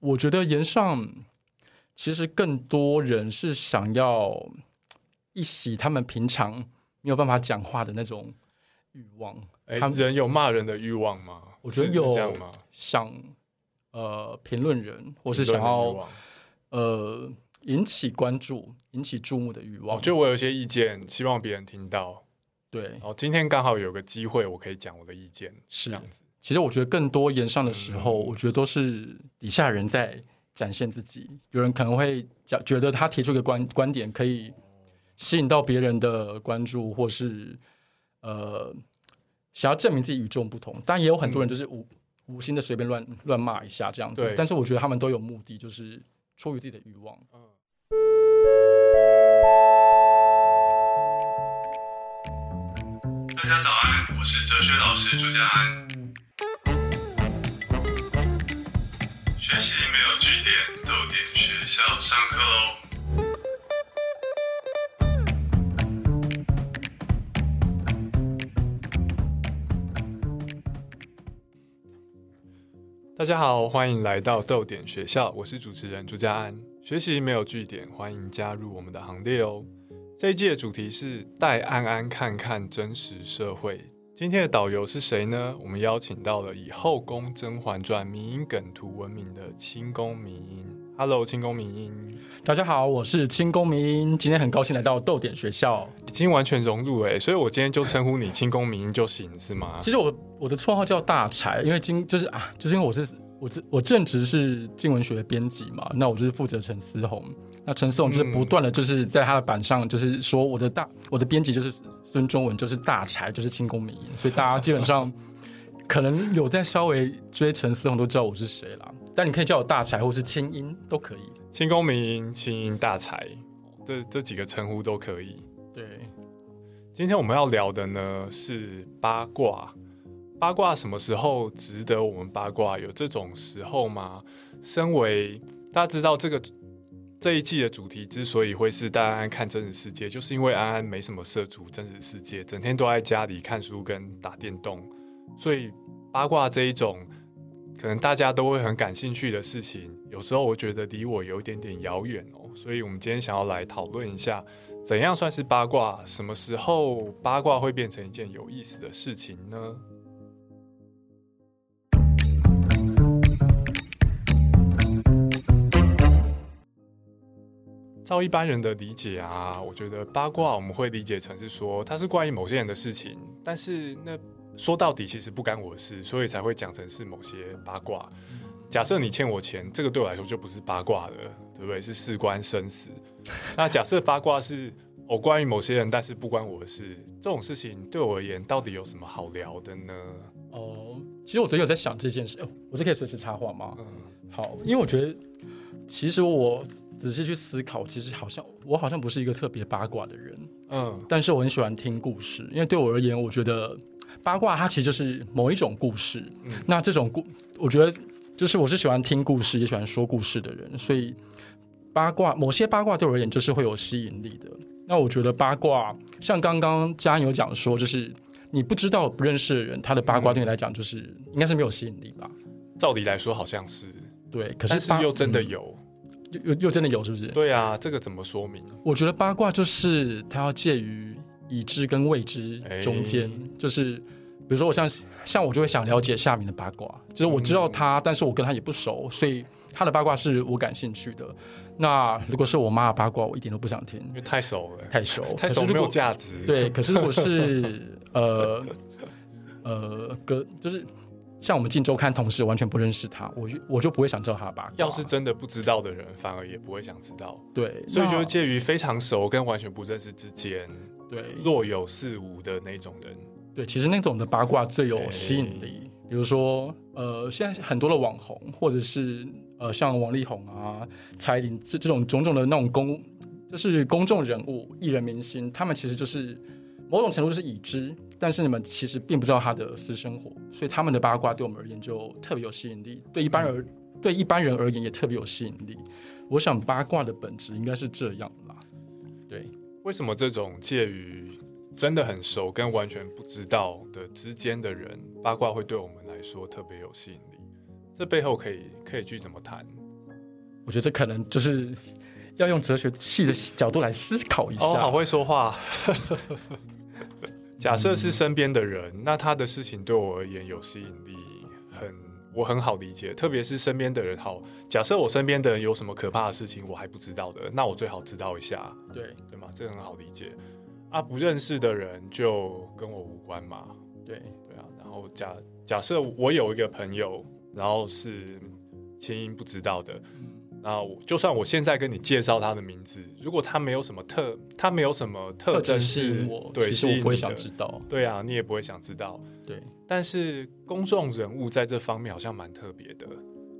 我觉得言上其实更多人是想要一洗他们平常没有办法讲话的那种欲望。哎，他们人有骂人的欲望吗？我觉得有这样吗？想呃评论人，或是想要呃引起关注、引起注目的欲望。我觉得我有一些意见，希望别人听到。对，哦，今天刚好有个机会，我可以讲我的意见，是这样子。其实我觉得更多演上的时候，嗯我觉得都是底下人在展现自己。有人可能会讲，觉得他提出一个观观点可以吸引到别人的关注，或是呃想要证明自己与众不同。但，也有很多人就是无、无心的随便乱乱骂一下这样子。但是我觉得他们都有目的，就是出于自己的欲望。大家早安，我是哲学老师朱家安。学习没有据点，逗点学校上课喽。大家好，欢迎来到逗点学校，我是主持人朱家安。学习没有据点，欢迎加入我们的行列哦。这一季的主题是带安安看看真实社会。今天的导游是谁呢？我们邀请到了以《后宫甄嬛传》迷因梗图闻名的清宫迷因。Hello，清宫迷因，大家好，我是清宫明，今天很高兴来到豆点学校。已经完全融入哎，所以我今天就称呼你清宫迷因就行，是吗？其实我我的绰号叫大柴，因为今就是啊，就是因为我是我正我正职是经文学的编辑嘛，那我就是负责陈思宏。那陈思宏就是不断的就是在他的板上就是说我的大我的编辑就是孙中文就是大柴就是清宫名音，所以大家基本上可能有在稍微追陈思宏都知道我是谁啦。但你可以叫我大柴或是清音都可以。清宫迷因、清音、大才，这这几个称呼都可以。对，今天我们要聊的呢是八卦。八卦什么时候值得我们八卦？有这种时候吗？身为大家知道这个这一季的主题之所以会是带安安看真实世界，就是因为安安没什么涉足真实世界，整天都在家里看书跟打电动，所以八卦这一种可能大家都会很感兴趣的事情，有时候我觉得离我有一点点遥远哦。所以我们今天想要来讨论一下。怎样算是八卦？什么时候八卦会变成一件有意思的事情呢？照一般人的理解啊，我觉得八卦我们会理解成是说它是关于某些人的事情，但是那说到底其实不干我的事，所以才会讲成是某些八卦。假设你欠我钱，这个对我来说就不是八卦了，对不对？是事关生死。那假设八卦是我、关于某些人，但是不关我的事，这种事情对我而言到底有什么好聊的呢？哦，其实我最近有在想这件事，哦、我这可以随时插话吗？嗯，好，因为我觉得其实我仔细去思考，其实好像我好像不是一个特别八卦的人，嗯但是我很喜欢听故事，因为对我而言，我觉得八卦它其实就是某一种故事。嗯那这种故，我觉得就是我是喜欢听故事，也喜欢说故事的人，所以八卦某些八卦对我而言就是会有吸引力的。那我觉得八卦，像刚刚嘉恩有讲说，就是你不知道不认识的人，他的八卦对你来讲就是、应该是没有吸引力吧？照理来说好像是，对，可是又真的嗯有。又又又真的有，是不是？对啊，这个怎么说明？我觉得八卦就是它要介于已知跟未知中间，哎就是比如说我像像我就会想了解夏明的八卦，就是我知道他，但是我跟他也不熟，所以他的八卦是我感兴趣的。那如果是我妈的八卦，我一点都不想听因，为太熟了，太熟，太熟没有价值。，对，可是如果是 呃呃哥，就是像我们进周刊同事完全不认识他，我就我就不会想知道他的八卦。要是真的不知道的人，反而也不会想知道。对，所以就是介于非常熟跟完全不认识之间，对若有似无的那种人。对，其实那种的八卦最有吸引力。比如说，呃，现在很多的网红，或者是呃，像王力宏啊、蔡依林这这种种种的那种公，就是公众人物、艺人明星，他们其实就是某种程度就是已知，但是你们其实并不知道他的私生活，所以他们的八卦对我们而言就特别有吸引力，对一般而对一般人而言也特别有吸引力。我想八卦的本质应该是这样啦。对，为什么这种介于真的很熟跟完全不知道的之间的人，八卦会对我们来说特别有吸引力？这背后可以可以去怎么谈？我觉得这可能就是要用哲学系的角度来思考一下。哦，好会说话。假设是身边的人，那他的事情对我而言有吸引力，很我很好理解。特别是身边的人，好，假设我身边的人有什么可怕的事情我还不知道的，那我最好知道一下，对对吗？这很好理解。啊，不认识的人就跟我无关嘛。对对啊，然后假假设我有一个朋友，然后是清音不知道的，那我就算我现在跟你介绍他的名字，如果他没有什么特，他没有什么特征吸是引我，对，其实我不会想知道。对啊，你也不会想知道。对但是公众人物在这方面好像蛮特别的，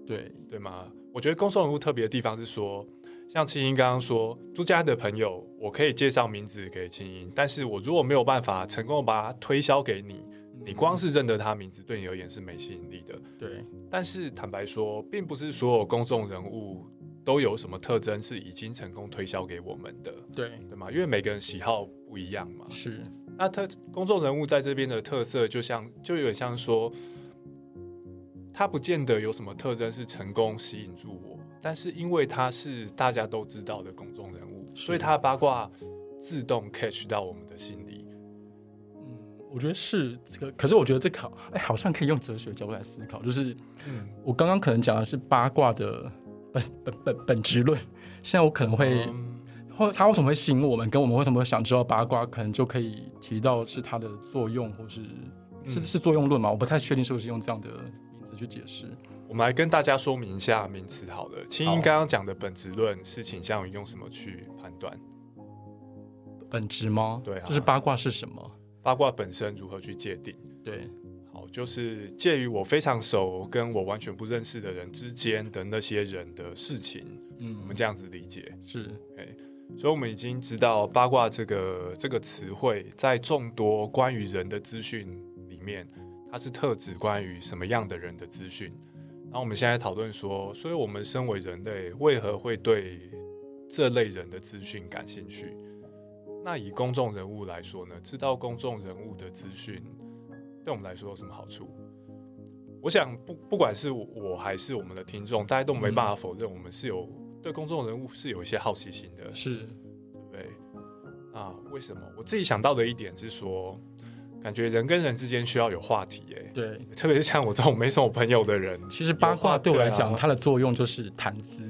对对吗？我觉得公众人物特别的地方是说，像青音刚刚说，朱家的朋友，我可以介绍名字给青音，但是我如果没有办法成功地把他推销给你，你光是认得他名字，对你而言是没吸引力的。对但是坦白说，并不是所有公众人物都有什么特征是已经成功推销给我们的，对对吗？因为每个人喜好不一样嘛。是，那特公众人物在这边的特色，就像就有点像说，他不见得有什么特征是成功吸引住我，但是因为他是大家都知道的公众人物，所以他的八卦自动 catch 到我们的心里。嗯，我觉得是这个。可是我觉得这个好，哎，好像可以用哲学角度来思考，就是嗯，我刚刚可能讲的是八卦的本本本本质论，现在我可能会。嗯或它为什么会吸引我们，跟我们为什么会想知道八卦，可能就可以提到是它的作用，或是是嗯是作用论嘛？我不太确定是不是用这样的名字去解释。我们来跟大家说明一下名词好了。青好音刚刚讲的本质论是倾向于用什么去判断本质吗？对啊就是八卦是什么？八卦本身如何去界定？对好，就是介于我非常熟跟我完全不认识的人之间的那些人的事情，嗯我们这样子理解。是所以，我们已经知道八卦这个这个词汇，在众多关于人的资讯里面，它是特指关于什么样的人的资讯。然后，我们现在讨论说，所以我们身为人类，为何会对这类人的资讯感兴趣？那以公众人物来说呢？知道公众人物的资讯，对我们来说有什么好处？我想不不管是我还是我们的听众，大家都没办法否认，我们是有对公众人物是有一些好奇心的。是，对不对？啊，为什么？我自己想到的一点是说，感觉人跟人之间需要有话题，哎，对。特别是像我这种没什么朋友的人，其实八卦对我来讲，啊它的作用就是谈资。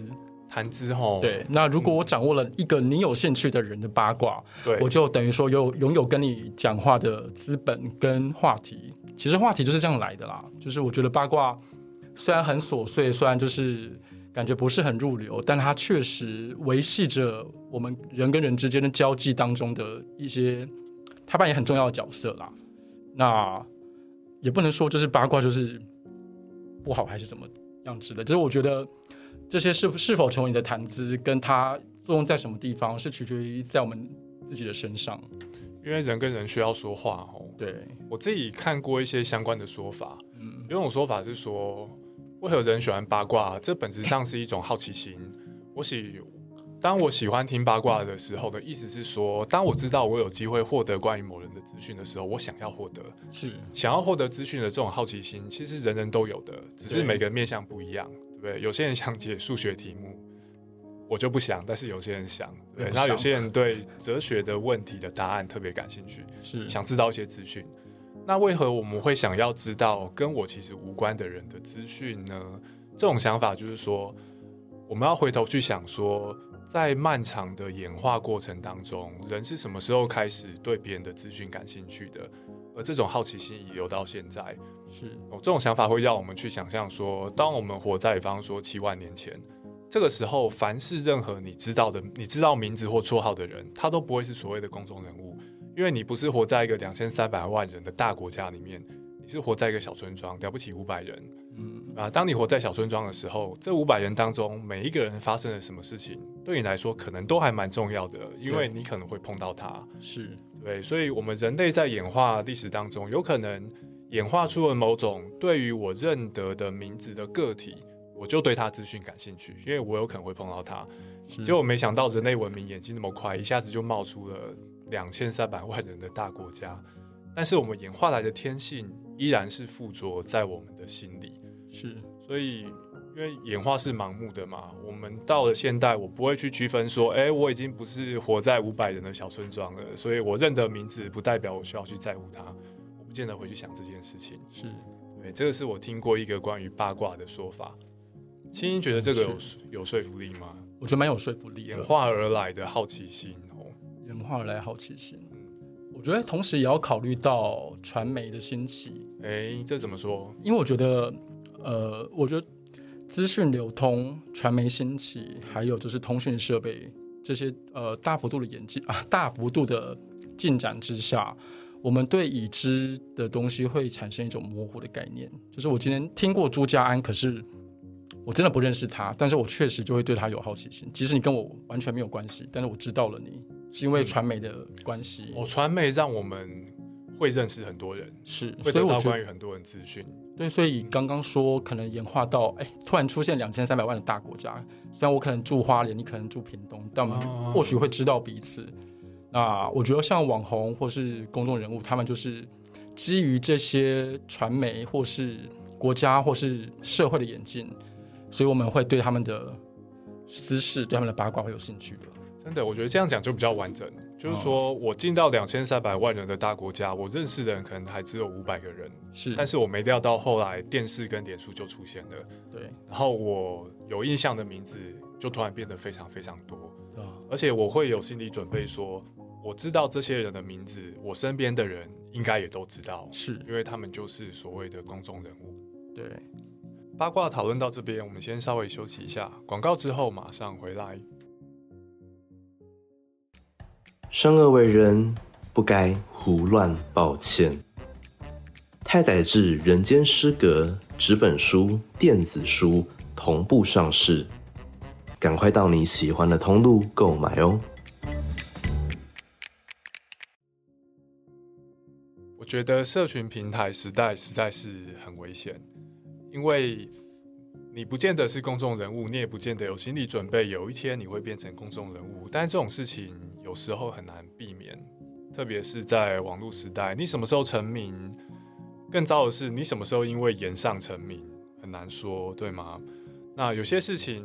谈资吼，对，那如果我掌握了一个你有兴趣的人的八卦，对，我就等于说有拥有跟你讲话的资本跟话题。其实话题就是这样来的啦。就是我觉得八卦虽然很琐碎，虽然就是感觉不是很入流，但它确实维系着我们人跟人之间的交际当中的一些，它扮演很重要的角色啦。那也不能说就是八卦就是不好还是怎么样之类，就是我觉得这些是是否成为你的谈资，跟它作用在什么地方，是取决于在我们自己的身上。因为人跟人需要说话哦。对，我自己看过一些相关的说法，嗯，有一种说法是说，为何人喜欢八卦？这本质上是一种好奇心。我喜，当我喜欢听八卦的时候的意思是说，当我知道我有机会获得关于某人的资讯的时候，我想要获得。是想要获得资讯的这种好奇心，其实人人都有的，只是每个人面向不一样，对不对？有些人想解数学题目，我就不想，但是有些人想，对然后有些人对哲学的问题的答案特别感兴趣，是，想知道一些资讯。那为何我们会想要知道跟我其实无关的人的资讯呢？这种想法就是说，我们要回头去想说，在漫长的演化过程当中，人是什么时候开始对别人的资讯感兴趣的？而这种好奇心遗留到现在，是哦，这种想法会让我们去想象说，当我们活在比方说七万年前，这个时候，凡是任何你知道的、你知道名字或绰号的人，他都不会是所谓的公众人物，因为你不是活在一个两千三百万人的大国家里面，你是活在一个小村庄，了不起五百人嗯，啊。当你活在小村庄的时候，这五百人当中每一个人发生了什么事情，对你来说可能都还蛮重要的，因为你可能会碰到他。是对，所以，我们人类在演化历史当中，有可能演化出了某种对于我认得的名字的个体，我就对他资讯感兴趣，因为我有可能会碰到他。是，结果没想到人类文明演进那么快，一下子就冒出了两千三百万人的大国家。但是我们演化来的天性依然是附着在我们的心里，是所以，因因为演化是盲目的嘛。我们到了现代，我不会去区分说，哎，我已经不是活在五百人的小村庄了，所以我认得名字不代表我需要去在乎它，我不见得会去想这件事情。是对，这个是我听过一个关于八卦的说法。青音觉得这个有有说服力吗？我觉得蛮有说服力的，演化而来的好奇心哦，演化而来好奇心。我觉得同时也要考虑到传媒的兴起。哎，这怎么说？因为我觉得，呃，我觉得资讯流通、传媒兴起，还有就是通讯设备这些呃大幅度的演进啊，大幅度的进展之下，我们对已知的东西会产生一种模糊的概念。就是我今天听过朱家安，可是我真的不认识他，但是我确实就会对他有好奇心。即使你跟我完全没有关系，但是我知道了你。是因为传媒的关系，哦，传媒让我们会认识很多人，是，会得到关于很多人资讯。对，所以刚刚说可能演化到，哎，突然出现两千三百万的大国家，虽然我可能住花莲，你可能住屏东，但我们或许会知道彼此。那我觉得像网红或是公众人物，他们就是基于这些传媒或是国家或是社会的演进，所以我们会对他们的私事、对他们的八卦会有兴趣的。真的，我觉得这样讲就比较完整。就是说我进到两千三百万人的大国家，我认识的人可能还只有五百个人，是。但是我没料到后来电视跟脸书就出现了，对。然后我有印象的名字就突然变得非常非常多，而且我会有心理准备，说我知道这些人的名字，我身边的人应该也都知道，是因为他们就是所谓的公众人物。对。八卦讨论到这边，我们先稍微休息一下，广告之后马上回来。生而为人，不该胡乱抱歉。太宰治《人间失格》纸本书、电子书同步上市，赶快到你喜欢的通路购买哦！我觉得社群平台时代实在是很危险，因为你不见得是公众人物，你也不见得有心理准备，有一天你会变成公众人物。但是这种事情。有时候很难避免，特别是在网络时代，你什么时候成名？更糟的是，你什么时候因为言上成名，很难说，对吗？那有些事情，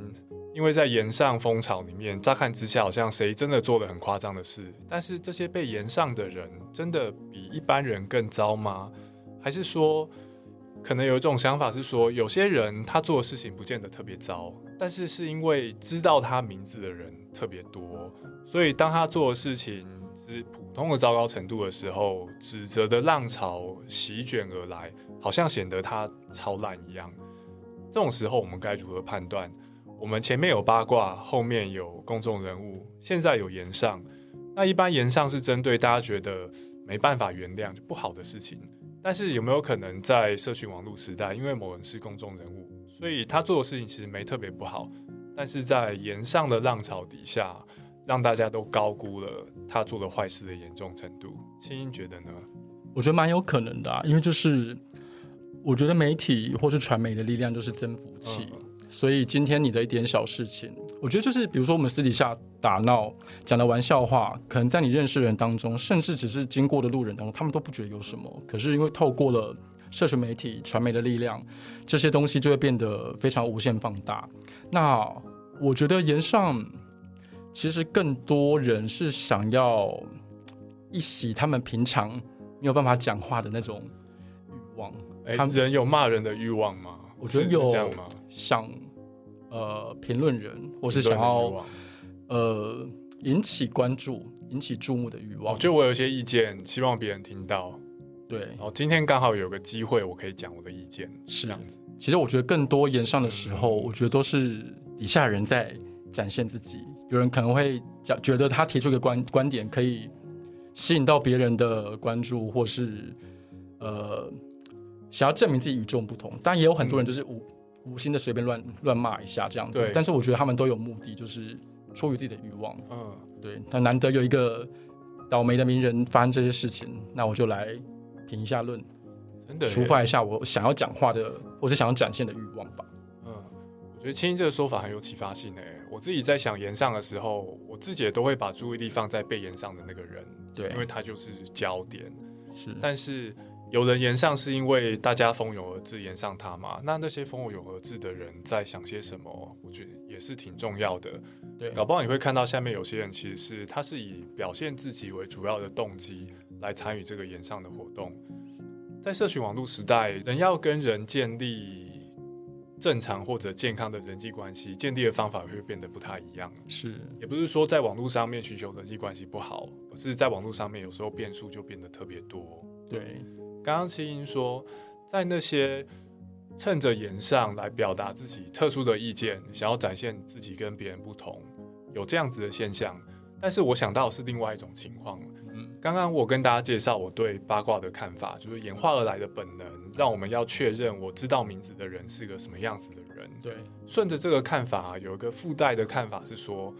因为在言上风潮里面，乍看之下好像谁真的做了很夸张的事，但是这些被言上的人，真的比一般人更糟吗？还是说，可能有一种想法是说，有些人他做的事情不见得特别糟，但是是因为知道他名字的人特别多。所以，当他做的事情是普通的糟糕程度的时候，指责的浪潮席卷而来，好像显得他超烂一样。这种时候，我们该如何判断？我们前面有八卦，后面有公众人物，现在有言上。那一般言上是针对大家觉得没办法原谅就不好的事情。但是有没有可能在社群网络时代，因为某人是公众人物，所以他做的事情其实没特别不好，但是在言上的浪潮底下？让大家都高估了他做的坏事的严重程度。青音觉得呢？我觉得蛮有可能的，因为就是我觉得媒体或是传媒的力量就是增幅器，所以今天你的一点小事情，我觉得就是比如说我们私底下打闹讲的玩笑话，可能在你认识的人当中，甚至只是经过的路人当中，他们都不觉得有什么。可是因为透过了社群媒体、传媒的力量，这些东西就会变得非常无限放大。那我觉得言上。其实更多人是想要一洗他们平常没有办法讲话的那种欲望。他们人有骂人的欲望吗？我觉得有想呃评论人，或是想要呃引起关注、引起注目的欲望。就我有一些意见，希望别人听到。对，然后今天刚好有个机会，我可以讲我的意见，是这样子。其实我觉得更多言上的时候，我觉得都是底下人在展现自己。有人可能会讲，觉得他提出一个观观点可以吸引到别人的关注，或是呃想要证明自己与众不同。但也有很多人就是无无心的随便乱乱骂一下这样子。但是我觉得他们都有目的，就是出于自己的欲望。嗯，对。那难得有一个倒霉的名人发生这些事情，那我就来评一下论，真的抒发一下我想要讲话的，或者想要展现的欲望吧。嗯，我觉得青青这个说法很有启发性诶。我自己在想言上的时候，我自己也都会把注意力放在被言上的那个人，对，因为他就是焦点。是，但是有人言上是因为大家蜂拥而至言上他嘛？那那些蜂拥而至的人在想些什么？我觉得也是挺重要的。对，搞不好你会看到下面有些人其实是他是以表现自己为主要的动机来参与这个言上的活动。在社群网络时代，人要跟人建立正常或者健康的人际关系，建立的方法会变得不太一样。是，也不是说在网络上面寻求人际关系不好，而是在网络上面有时候变数就变得特别多。对。刚刚青音说，在那些趁着言上来表达自己特殊的意见，想要展现自己跟别人不同，有这样子的现象。但是我想到是另外一种情况。嗯，刚刚我跟大家介绍我对八卦的看法，就是演化而来的本能，让我们要确认我知道名字的人是个什么样子的人。对，顺着这个看法，有一个附带的看法是说，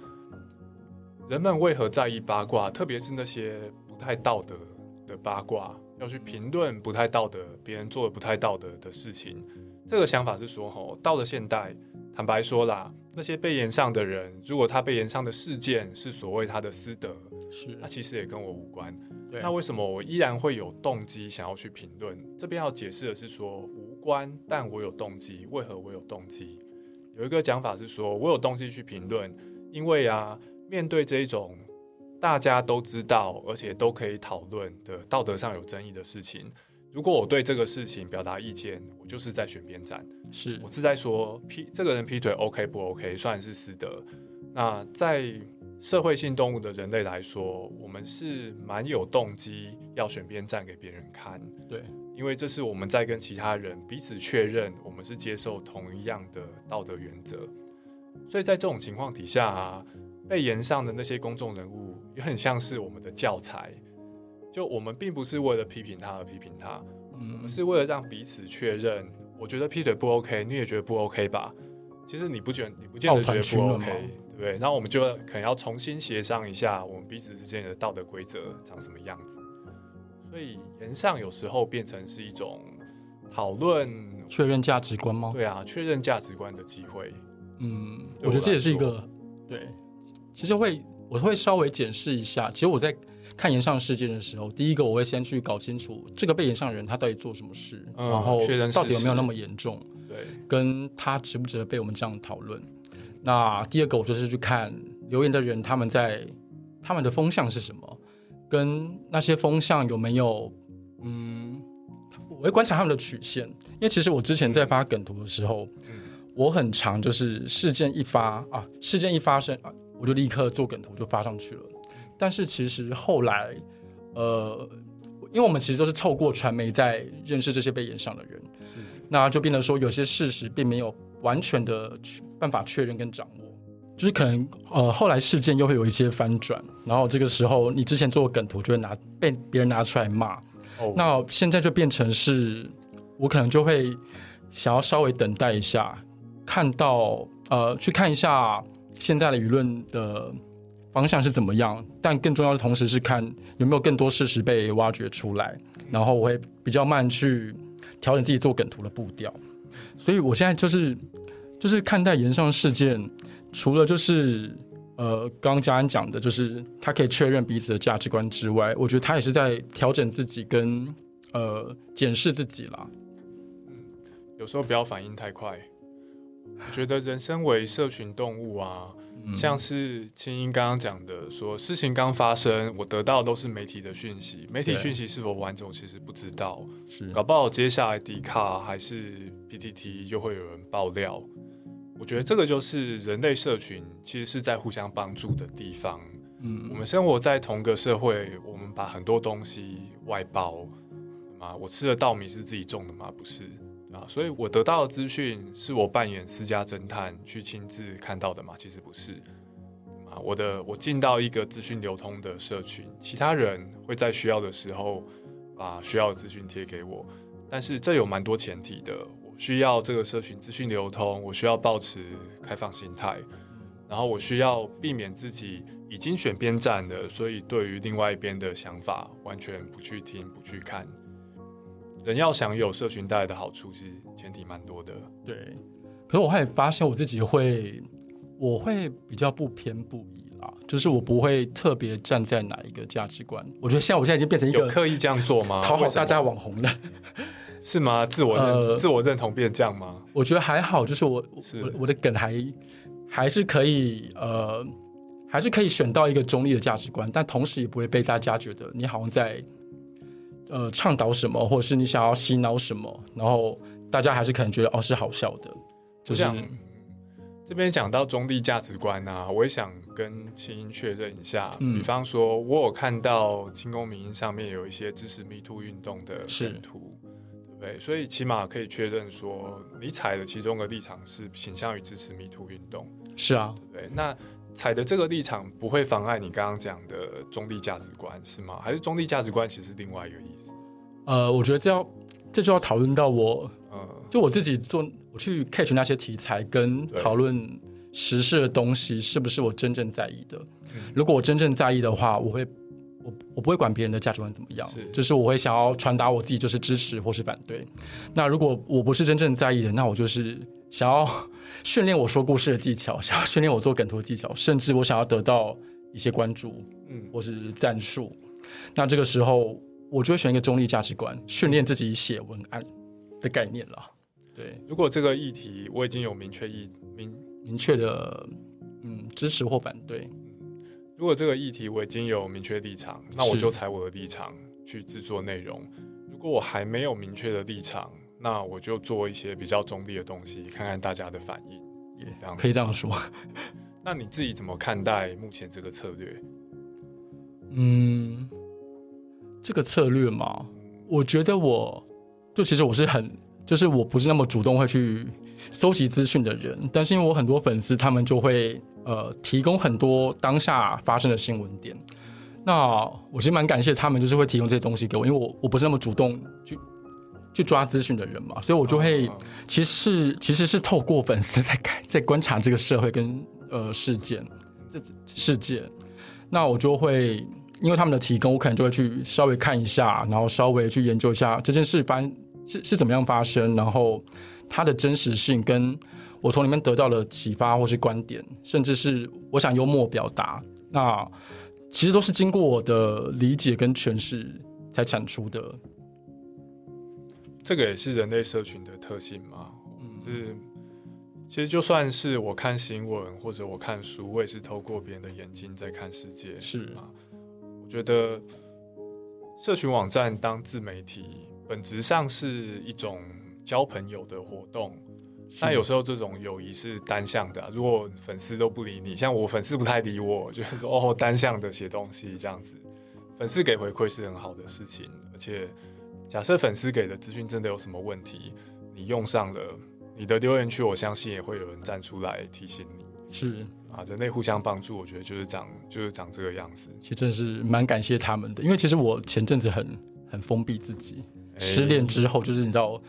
人们为何在意八卦，特别是那些不太道德的八卦。要去评论不太道德，别人做的不太道德的事情，这个想法是说，吼，到了现代，坦白说啦，那些被延上的人，如果他被延上的事件是所谓他的私德，是，那其实也跟我无关。对，那为什么我依然会有动机想要去评论？这边要解释的是说，无关，但我有动机。为何我有动机？有一个讲法是说，我有动机去评论，因为啊，面对这一种。大家都知道，而且都可以讨论的道德上有争议的事情。如果我对这个事情表达意见，我就是在选边站。是我是在说劈这个人劈腿 OK 不 OK，算是私德。那在社会性动物的人类来说，我们是蛮有动机要选边站给别人看。对，因为这是我们在跟其他人彼此确认，我们是接受同一样的道德原则。所以在这种情况底下啊。被延上的那些公众人物也很像是我们的教材，就我们并不是为了批评他而批评他，嗯，是为了让彼此确认。我觉得劈腿不 OK，你也觉得不 OK 吧？其实你不觉得，你不见得觉得不 OK，对不对？然后我们就可能要重新协商一下，我们彼此之间的道德规则长什么样子。所以延上有时候变成是一种讨论、确认价值观吗？对啊，确认价值观的机会。嗯，我觉得这也是一个对。其实会，我会稍微检视一下。其实我在看延上事件的时候，第一个我会先去搞清楚这个被延上的人他到底做什么事，然后到底有没有那么严重，对，跟他值不值得被我们这样讨论。那第二个我就是去看留言的人他们在他们的风向是什么，跟那些风向有没有，嗯，我会观察他们的曲线。因为其实我之前在发梗图的时候，我很常就是事件一发啊，事件一发生啊。我就立刻做梗图就发上去了，但是其实后来，呃，因为我们其实都是透过传媒在认识这些被演上的人，是，那就变得说有些事实并没有完全的办法确认跟掌握，就是可能呃后来事件又会有一些翻转，然后这个时候你之前做梗图就会拿被别人拿出来骂，哦，那现在就变成是，我可能就会想要稍微等待一下，看到呃去看一下。现在的舆论的方向是怎么样？但更重要的同时是看有没有更多事实被挖掘出来，然后我会比较慢去调整自己做梗图的步调。所以我现在就是就是看待延上事件，除了就是呃刚刚嘉安讲的，就是他可以确认彼此的价值观之外，我觉得他也是在调整自己跟呃检视自己啦。嗯，有时候不要反应太快。我觉得人生为社群动物啊，像是青音刚刚讲的，说事情刚发生，我得到的都是媒体的讯息，媒体讯息是否完整，其实不知道。是，搞不好接下来迪卡还是 PTT 就会有人爆料。我觉得这个就是人类社群其实是在互相帮助的地方。嗯，我们生活在同个社会，我们把很多东西外包，嘛，我吃的稻米是自己种的吗？不是。啊，所以我得到的资讯是我扮演私家侦探去亲自看到的吗？其实不是。啊，我的我进到一个资讯流通的社群，其他人会在需要的时候把需要的资讯贴给我，但是这有蛮多前提的。我需要这个社群资讯流通，我需要保持开放心态，然后我需要避免自己已经选边站的，所以对于另外一边的想法完全不去听、不去看。人要想有社群带来的好处，其实前提蛮多的。对，可是我会发现我自己会，我会比较不偏不倚啦。就是我不会特别站在哪一个价值观。我觉得像我现在已经变成一个有刻意这样做吗？讨好大家网红了。是吗？自我认、呃自我认同变这样吗？我觉得还好，就是我是我我的梗还还是可以呃，还是可以选到一个中立的价值观，但同时也不会被大家觉得你好像在呃倡导什么，或者是你想要洗脑什么，然后大家还是可能觉得哦是好笑的，就是我想这边讲到中立价值观啊，我也想跟青音确认一下。嗯比方说，我有看到清宫民音上面有一些支持 Me Too 运动的是梗图，对不对？所以起码可以确认说，你踩的其中的立场是倾向于支持 Me Too 运动，是啊，对不对？那踩的这个立场不会妨碍你刚刚讲的中立价值观是吗？还是中立价值观其实是另外一个意思？呃，我觉得这要这就要讨论到我嗯，就我自己做，我去 catch 那些题材跟讨论时事的东西，是不是我真正在意的？嗯如果我真正在意的话，我会我我不会管别人的价值观怎么样是，就是我会想要传达我自己就是支持或是反对。那如果我不是真正在意的，那我就是想要训练我说故事的技巧，想要训练我做梗图的技巧，甚至我想要得到一些关注嗯或是赞数。那这个时候，我就会选一个中立价值观，训练自己写文案的概念了。对，如果这个议题我已经有明确意明明确的嗯支持或反对。如果这个议题我已经有明确立场，那我就采我的立场去制作内容。如果我还没有明确的立场，那我就做一些比较中立的东西，看看大家的反应。也这样可以这样说。那你自己怎么看待目前这个策略？嗯，这个策略嘛，我觉得我就其实我是很，就是我不是那么主动会去搜集资讯的人，但是因为我很多粉丝他们就会呃提供很多当下发生的新闻点，那我其实蛮感谢他们，就是会提供这些东西给我，因为我我不是那么主动去去抓资讯的人嘛，所以我就会。嗯其实是其实是透过粉丝 在看在观察这个社会跟呃事件这世界，那我就会因为他们的提供，我可能就会去稍微看一下，然后稍微去研究一下这件事发是是怎么样发生，然后它的真实性跟我从里面得到的启发或是观点，甚至是我想幽默表达，那其实都是经过我的理解跟诠释才产出的。这个也是人类社群的特性嘛。嗯，就是其实就算是我看新闻或者我看书，我也是透过别人的眼睛在看世界。是啊，我觉得社群网站当自媒体，本质上是一种交朋友的活动。但有时候这种友谊是单向的啊、如果粉丝都不理你，像我粉丝不太理我，就是说哦单向的写东西这样子，粉丝给回馈是很好的事情。而且假设粉丝给的资讯真的有什么问题，你用上了你的留言区，我相信也会有人站出来提醒你是。啊。人类互相帮助，我觉得就是长就是长这个样子。其实真的是蛮感谢他们的，因为其实我前阵子很很封闭自己，哎失恋之后就是你知道，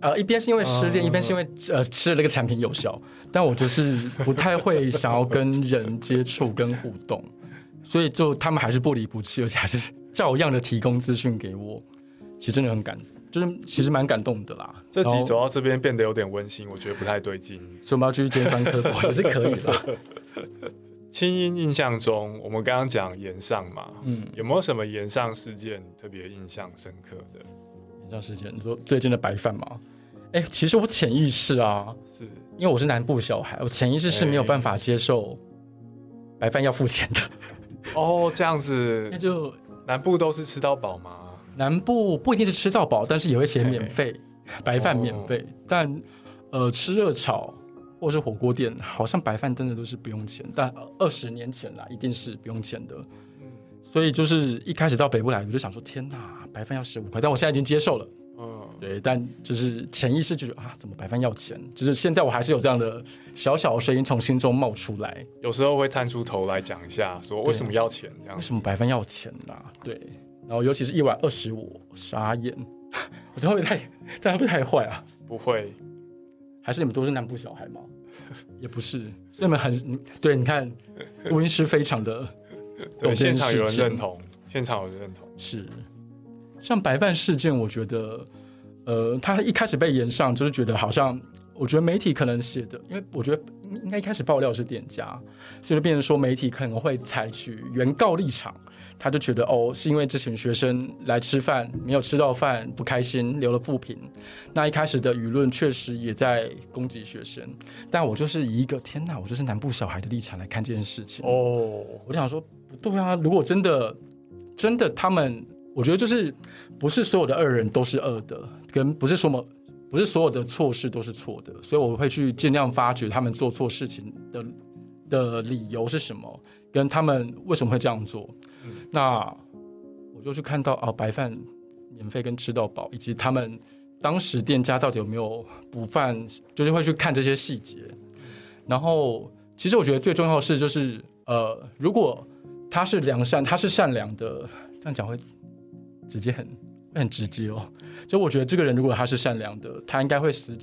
呃，一边是因为失恋，嗯一边是因为呃吃了那个产品有效，但我就是不太会想要跟人接触跟互动，所以就他们还是不离不弃，而且还是照样的提供资讯给我，其实真的很感，就是其实蛮感动的啦。这集走到这边变得有点温馨，我觉得不太对劲。所以我们要继续尖酸刻薄也是可以的。清音印象中，我们刚刚讲岩上嘛，嗯，有没有什么岩上事件特别印象深刻的？岩上事件你说最近的白饭吗？哎，其实我潜意识啊，是因为我是南部小孩，我潜意识是没有办法接受白饭要付钱的。哦，这样子 那，就南部都是吃到饱吗？南部不一定是吃到饱，但是也会写免费，白饭免费。但呃，吃热炒或是火锅店，好像白饭真的都是不用钱。但二十年前啦，一定是不用钱的。所以就是一开始到北部来，我就想说，天哪，白饭要十五块，但我现在已经接受了。嗯，对，但就是潜意识就觉得啊，怎么白饭要钱？就是现在我还是有这样的小小的声音从心中冒出来，有时候会探出头来讲一下，说为什么要钱这样。为什么白饭要钱啦、对，然后尤其是一碗二十五，傻眼。我这会不会太这样会不会太坏啊？不会，还是你们都是南部小孩吗？也不是，所以你们很对。你看，录音师非常的懂对，现场有人认同，现场有人认同。是，像白饭事件，我觉得，呃，他一开始被延上，就是觉得好像我觉得媒体可能写的，因为我觉得应应该一开始爆料是店家，所以就变成说媒体可能会采取原告立场，他就觉得哦，是因为这群学生来吃饭没有吃到饭不开心，留了负评。那一开始的舆论确实也在攻击学生，但我就是以一个天哪，我就是南部小孩的立场来看这件事情。哦，我就想说，不对啊！如果真的真的他们，我觉得就是不是所有的恶人都是恶的，跟不是说么不是所有的错事都是错的，所以我会去尽量发掘他们做错事情的的理由是什么，跟他们为什么会这样做。那我就去看到哦，白饭免费跟吃到饱，以及他们当时店家到底有没有补饭，就是会去看这些细节。然后，其实我觉得最重要的是，就是呃，如果他是良善，他是善良的，这样讲会直接很会很直接哦。就我觉得这个人如果他是善良的，他应该会私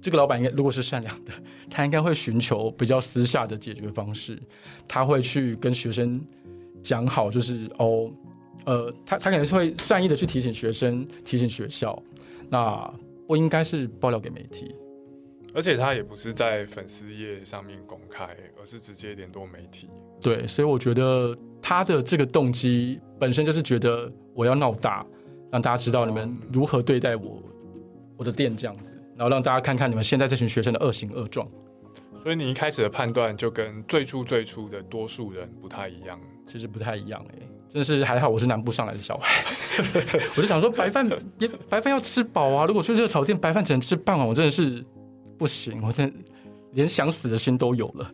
这个老板应该如果是善良的，他应该会寻求比较私下的解决方式，他会去跟学生讲好，就是哦，呃，他他可能是会善意的去提醒学生，提醒学校，那不应该是爆料给媒体。而且他也不是在粉丝页上面公开，而是直接联络媒体。对，所以我觉得他的这个动机本身就是觉得我要闹大，让大家知道你们如何对待我我的店这样子，然后让大家看看你们现在这群学生的恶行恶状。所以你一开始的判断就跟最初最初的多数人不太一样。其实不太一样哎、真的是还好我是南部上来的小孩，我就想说白饭也白饭要吃饱啊，如果去热炒店白饭只能吃半碗，我真的是不行，我真的连想死的心都有了。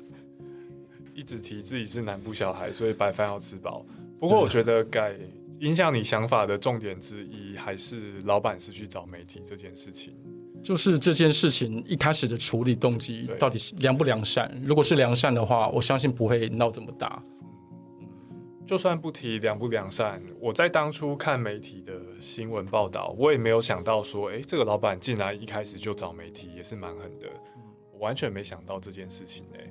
一直提自己是南部小孩，所以白饭要吃饱。不过我觉得改影响你想法的重点之一，还是老板是去找媒体这件事情。就是这件事情一开始的处理动机到底是良不良善？如果是良善的话，我相信不会闹这么大。就算不提良不良善，我在当初看媒体的新闻报道，我也没有想到说，诶，这个老板竟然一开始就找媒体，也是蛮狠的。我完全没想到这件事情诶。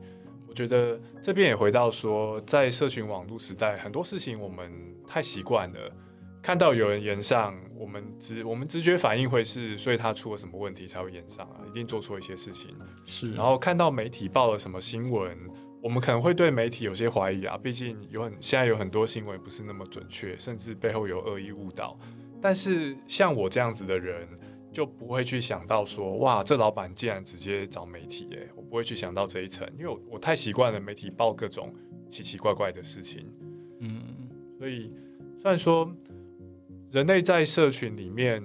我觉得这边也回到说，在社群网络时代，很多事情我们太习惯了，看到有人延上，我们直我们直觉反应会是，所以他出了什么问题才会延上啊，一定做错一些事情。是，然后看到媒体报了什么新闻，我们可能会对媒体有些怀疑啊，毕竟有很现在有很多新闻不是那么准确，甚至背后有恶意误导。但是像我这样子的人，就不会去想到说，哇，这老板竟然直接找媒体，耶，我不会去想到这一层，因为我我太习惯了媒体报各种奇奇怪怪的事情。嗯，所以虽然说人类在社群里面，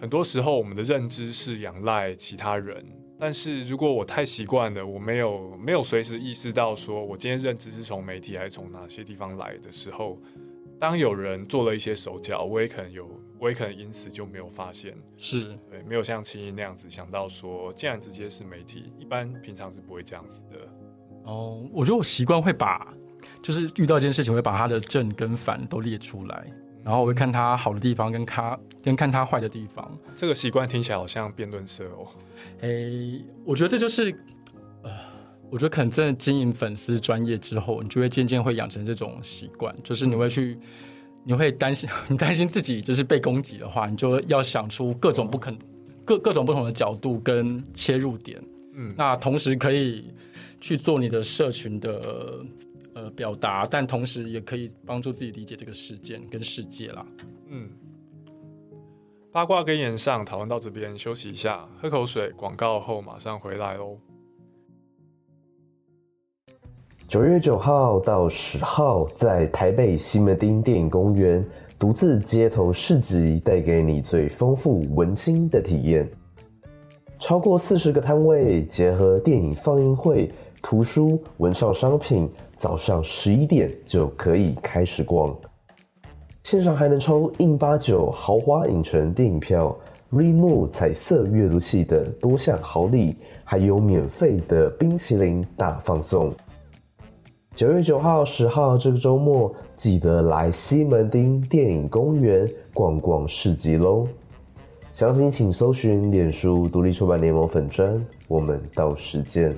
很多时候我们的认知是仰赖其他人，但是如果我太习惯了，我没有没有随时意识到说我今天认知是从媒体还是从哪些地方来的时候，当有人做了一些手脚，我也可能有，我也可能因此就没有发现，是，对，没有像青音那样子想到说，既然直接是媒体，一般平常是不会这样子的。哦，我觉得我习惯会把，就是遇到一件事情，会把它的正跟反都列出来，然后我会看它好的地方，跟它跟看它坏的地方。这个习惯听起来好像辩论社哦。诶，我觉得这就是，呃，我觉得可能真的经营粉丝专业之后，你就会渐渐会养成这种习惯，就是你会去，你会担心，你担心自己就是被攻击的话，你就要想出各种不肯各各种不同的角度跟切入点。嗯，那同时可以去做你的社群的呃表达，但同时也可以帮助自己理解这个事件跟世界啦。嗯，八卦跟演上讨论到这边，休息一下，喝口水，广告后马上回来喽。九月九号到十号，在台北西门町电影公园独自街头市集，带给你最丰富文青的体验。超过四十个摊位，结合电影放映会、图书、文创商品，早上十一点就可以开始逛。现场还能抽印八九豪华影城电影票、Remove 彩色阅读器等多项好礼，还有免费的冰淇淋大放送。九月九号、十号这个周末，记得来西门町电影公园逛逛市集喽！详情请搜寻脸书独立出版联盟粉专，我们到时见。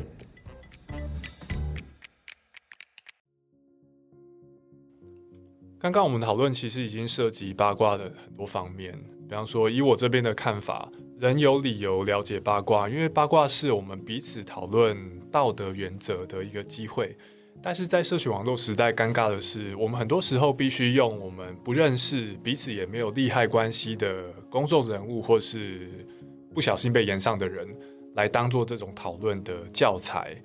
刚刚我们讨论其实已经涉及八卦的很多方面，比方说，以我这边的看法，人有理由了解八卦，因为八卦是我们彼此讨论道德原则的一个机会。但是在社群网络时代，尴尬的是，我们很多时候必须用我们不认识、彼此也没有利害关系的公众人物，或是不小心被延上的人，来当做这种讨论的教材。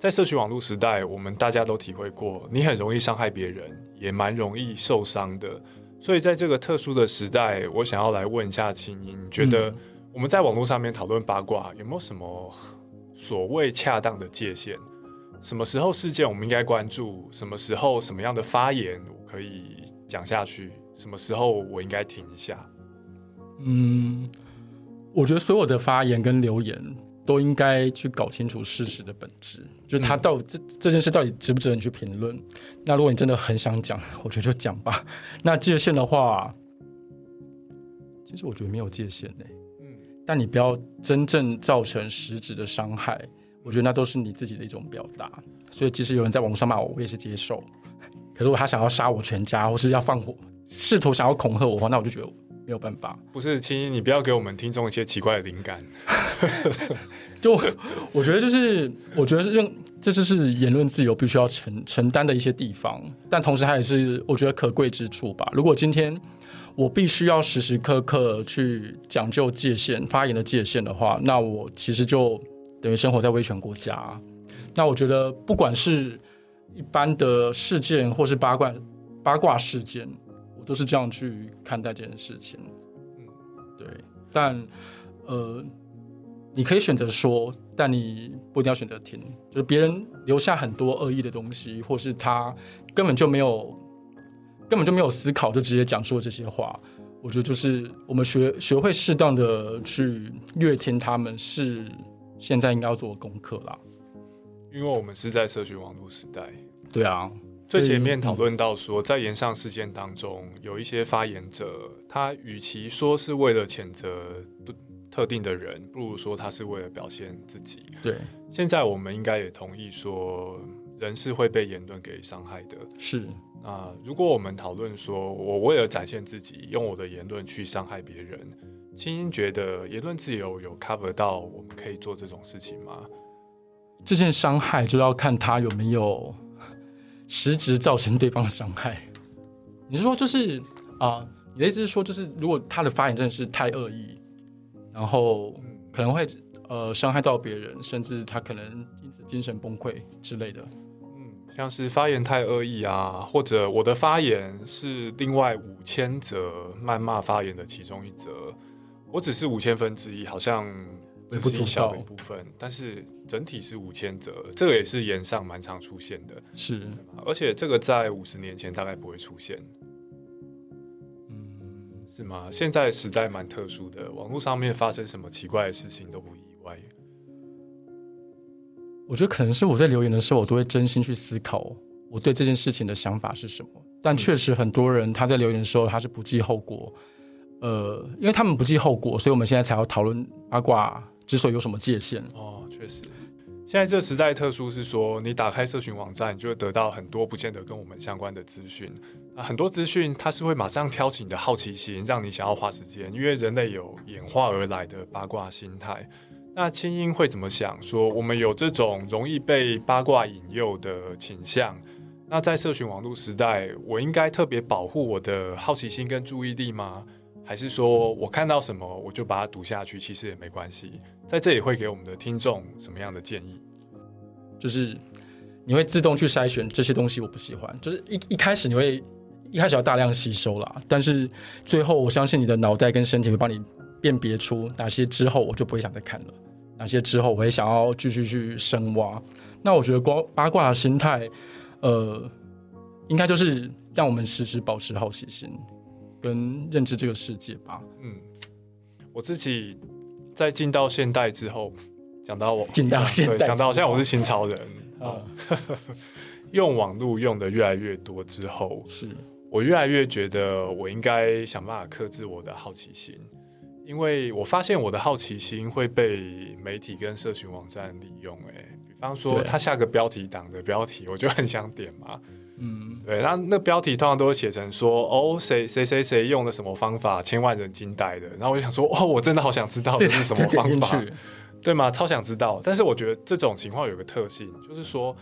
在社群网络时代，我们大家都体会过，你很容易伤害别人，也蛮容易受伤的。所以在这个特殊的时代，我想要来问一下青音，觉得我们在网络上面讨论八卦，有没有什么所谓恰当的界限？什么时候事件我们应该关注？什么时候什么样的发言我可以讲下去？什么时候我应该停一下？嗯，我觉得所有的发言跟留言都应该去搞清楚事实的本质，就是他到这这件事到底值不值得你去评论。那如果你真的很想讲，我觉得就讲吧。那界限的话，其实我觉得没有界限的。嗯，但你不要真正造成实质的伤害。我觉得那都是你自己的一种表达，所以即使有人在网络上骂我，我也是接受。可是如果他想要杀我全家，或是要放火，试图想要恐吓我的话，那我就觉得没有办法。不是青音，你不要给我们听众一些奇怪的灵感。就我觉得，就是我觉得是用，这就是言论自由必须要承承担的一些地方，但同时它也是我觉得可贵之处吧。如果今天我必须要时时刻刻去讲究界限、发言的界限的话，那我其实就。等于生活在威权国家，那我觉得不管是一般的事件，或是八卦八卦事件，我都是这样去看待这件事情。嗯，对。但呃，你可以选择说，但你不一定要选择听。就是别人留下很多恶意的东西，或是他根本就没有根本就没有思考，就直接讲出了这些话。我觉得就是我们学学会适当的去阅听他们是。现在应该要做功课啦，因为我们是在社群网络时代。对啊，最前面讨论到说，在延上事件当中，有一些发言者，他与其说是为了谴责特定的人，不如说他是为了表现自己。对，现在我们应该也同意说，人是会被言论给伤害的。是，啊如果我们讨论说，我为了展现自己，用我的言论去伤害别人。青音觉得言论自由有 cover 到我们可以做这种事情吗？这件伤害就要看他有没有实质造成对方的伤害。你是说就是啊？你的意思是说，就是如果他的发言真的是太恶意，然后可能会呃伤害到别人，甚至他可能因此精神崩溃之类的。嗯，像是发言太恶意啊，或者我的发言是另外五千则谩骂发言的其中一则。我只是五千分之一，好像只是一小的一部分，但是整体是五千则，这个也是言上蛮常出现的，是，而且这个在五十年前大概不会出现，嗯，是吗？现在时代蛮特殊的，网络上面发生什么奇怪的事情都不意外。我觉得可能是我在留言的时候，我都会真心去思考我对这件事情的想法是什么，但确实很多人他在留言的时候他是不计后果。呃，因为他们不计后果，所以我们现在才要讨论八卦之所以有什么界限。哦，确实，现在这个时代特殊是说，你打开社群网站，你就会得到很多不见得跟我们相关的资讯。啊，很多资讯它是会马上挑起你的好奇心，让你想要花时间，因为人类有演化而来的八卦心态。那青音会怎么想？说我们有这种容易被八卦引诱的倾向，那在社群网络时代，我应该特别保护我的好奇心跟注意力吗？还是说我看到什么我就把它读下去，其实也没关系。在这里会给我们的听众什么样的建议？就是你会自动去筛选这些东西，我不喜欢。就是一一开始你会一开始要大量吸收啦，但是最后我相信你的脑袋跟身体会帮你辨别出哪些之后我就不会想再看了，哪些之后我也想要继续去深挖。那我觉得光八卦的心态，呃，应该就是让我们时时保持好奇心。跟认知这个世界吧。嗯，我自己在进到现代之后，讲到我进到现代，讲到现在我是清朝人啊，用网络用的越来越多之后，是我越来越觉得我应该想办法克制我的好奇心，因为我发现我的好奇心会被媒体跟社群网站利用。哎，比方说他下个标题党的标题，我就很想点嘛。嗯。对，那那标题通常都会写成说，哦，谁谁谁谁用的什么方法，千万人惊呆的。然后我就想说，哦，我真的好想知道这是什么方法，对吗？超想知道。但是我觉得这种情况有个特性，就是说，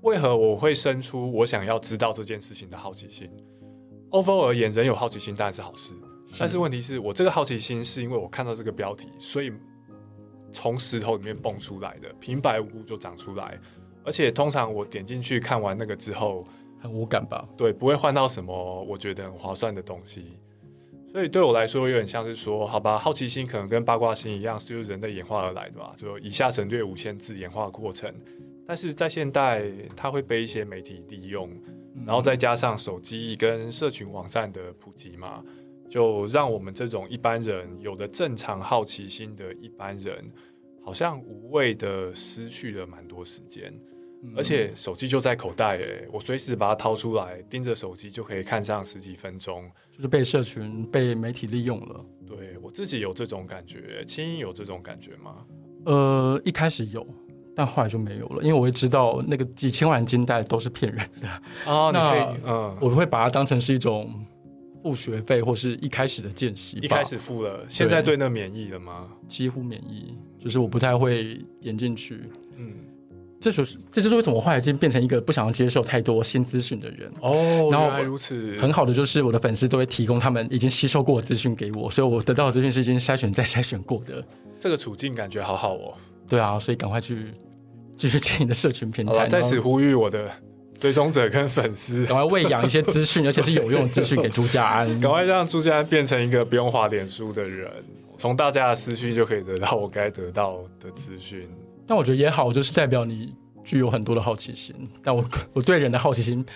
为何我会生出我想要知道这件事情的好奇心？Overall 而言，人有好奇心当然是好事，但是问题是我这个好奇心是因为我看到这个标题，所以从石头里面蹦出来的，平白无故就长出来。而且通常我点进去看完那个之后，很无感吧？对，不会换到什么我觉得很划算的东西。所以对我来说，有点像是说，好吧，好奇心可能跟八卦心一样，是就是人类演化而来的吧。就以下省略五千字演化过程。但是在现代，它会被一些媒体利用，然后再加上手机跟社群网站的普及嘛，就让我们这种一般人有的正常好奇心的一般人，好像无谓的失去了蛮多时间。而且手机就在口袋，哎，我随时把它掏出来，盯着手机就可以看上十几分钟，就是被社群、被媒体利用了。对我自己有这种感觉，青音有这种感觉吗？呃，一开始有，但后来就没有了，因为我会知道那个几千万金袋都是骗人的啊。那嗯，我会把它当成是一种付学费，或是一开始的见习。一开始付了，现在对那免疫了吗？几乎免疫，就是我不太会点进去。嗯。这就是这就是为什么我后来已经变成一个不想要接受太多新资讯的人哦。原来如此，很好的就是我的粉丝都会提供他们已经吸收过的资讯给我，所以我得到的资讯是已经筛选再筛选过的。这个处境感觉好好哦。对啊，所以赶快去继续经营的社群平台，在此呼吁我的追踪者跟粉丝，赶快喂养一些资讯，而且是有用的资讯给朱家安，赶快让朱家安变成一个不用花脸书的人，从大家的私讯就可以得到我该得到的资讯。但我觉得也好，就是代表你。具有很多的好奇心，但我 我对人的好奇心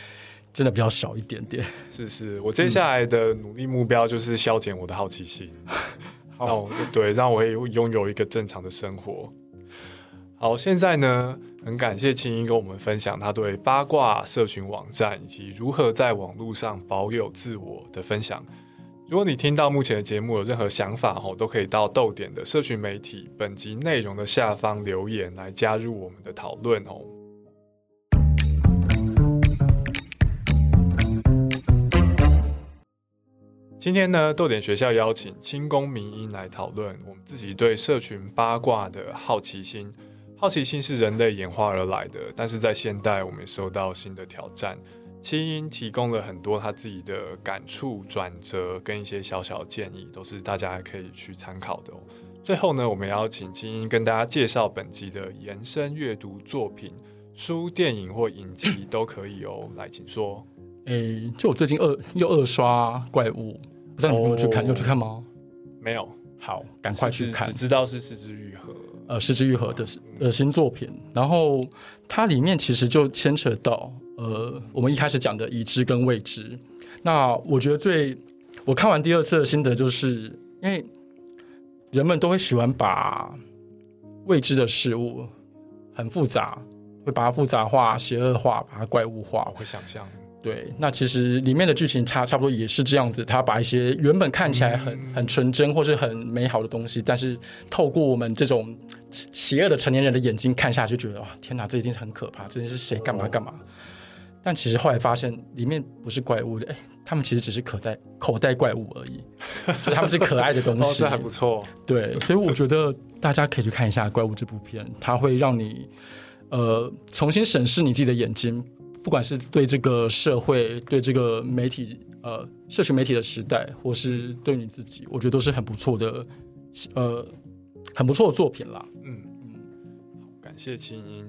真的比较少一点点。是是，我接下来的努力目标就是消减我的好奇心，好，对，让我拥有一个正常的生活。好，现在呢，很感谢青音跟我们分享他对八卦社群网站以及如何在网络上保有自我的分享。如果你听到目前的节目有任何想法哦，都可以到豆点的社群媒体本集内容的下方留言来加入我们的讨论哦。今天呢，豆点学校邀请轻功民音来讨论我们自己对社群八卦的好奇心。好奇心是人类演化而来的，但是在现代我们受到新的挑战。青音提供了很多他自己的感触、转折跟一些小小建议，都是大家可以去参考的哦。最后呢，我们要请青音跟大家介绍本集的延伸阅读作品，书、电影或影集都可以哦。来，请说。诶，就我最近二又二刷怪物，不知道你有没有去看？有去看吗？没有。好，赶快去看。只知道是四肢愈合，呃，失之愈合的呃新作品。然后它里面其实就牵扯到。呃，我们一开始讲的已知跟未知，那我觉得最我看完第二次的心得，就是因为人们都会喜欢把未知的事物很复杂，会把它复杂化、邪恶化，把它怪物化，会想象。对，那其实里面的剧情差差不多也是这样子，他把一些原本看起来很很纯真或是很美好的东西，但是透过我们这种邪恶的成年人的眼睛看下去，觉得哇，天哪，这一定是很可怕，这件是谁干嘛干嘛。但其实后来发现，里面不是怪物的，哎，他们其实只是口袋口袋怪物而已，就他们是可爱的东西，这还不错。对，所以我觉得大家可以去看一下《怪物》这部片，它会让你呃重新审视你自己的眼睛，不管是对这个社会、对这个媒体、呃社群媒体的时代，或是对你自己，我觉得都是很不错的，呃，很不错的作品啦。嗯嗯，感谢青音。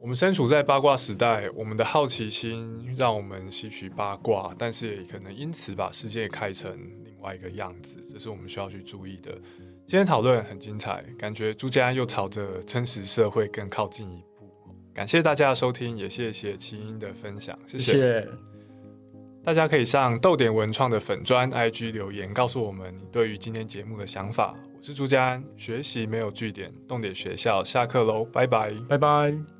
我们身处在八卦时代，我们的好奇心让我们吸取八卦，但是也可能因此把世界开成另外一个样子，这是我们需要去注意的。今天讨论很精彩，感觉朱家安又朝着真实社会更靠近一步。感谢大家的收听，也谢谢齐英的分享，谢谢。大家可以上豆点文创的粉砖 IG 留言，告诉我们你对于今天节目的想法。我是朱家安，学习没有据点，动点学校下课喽，拜拜，拜拜。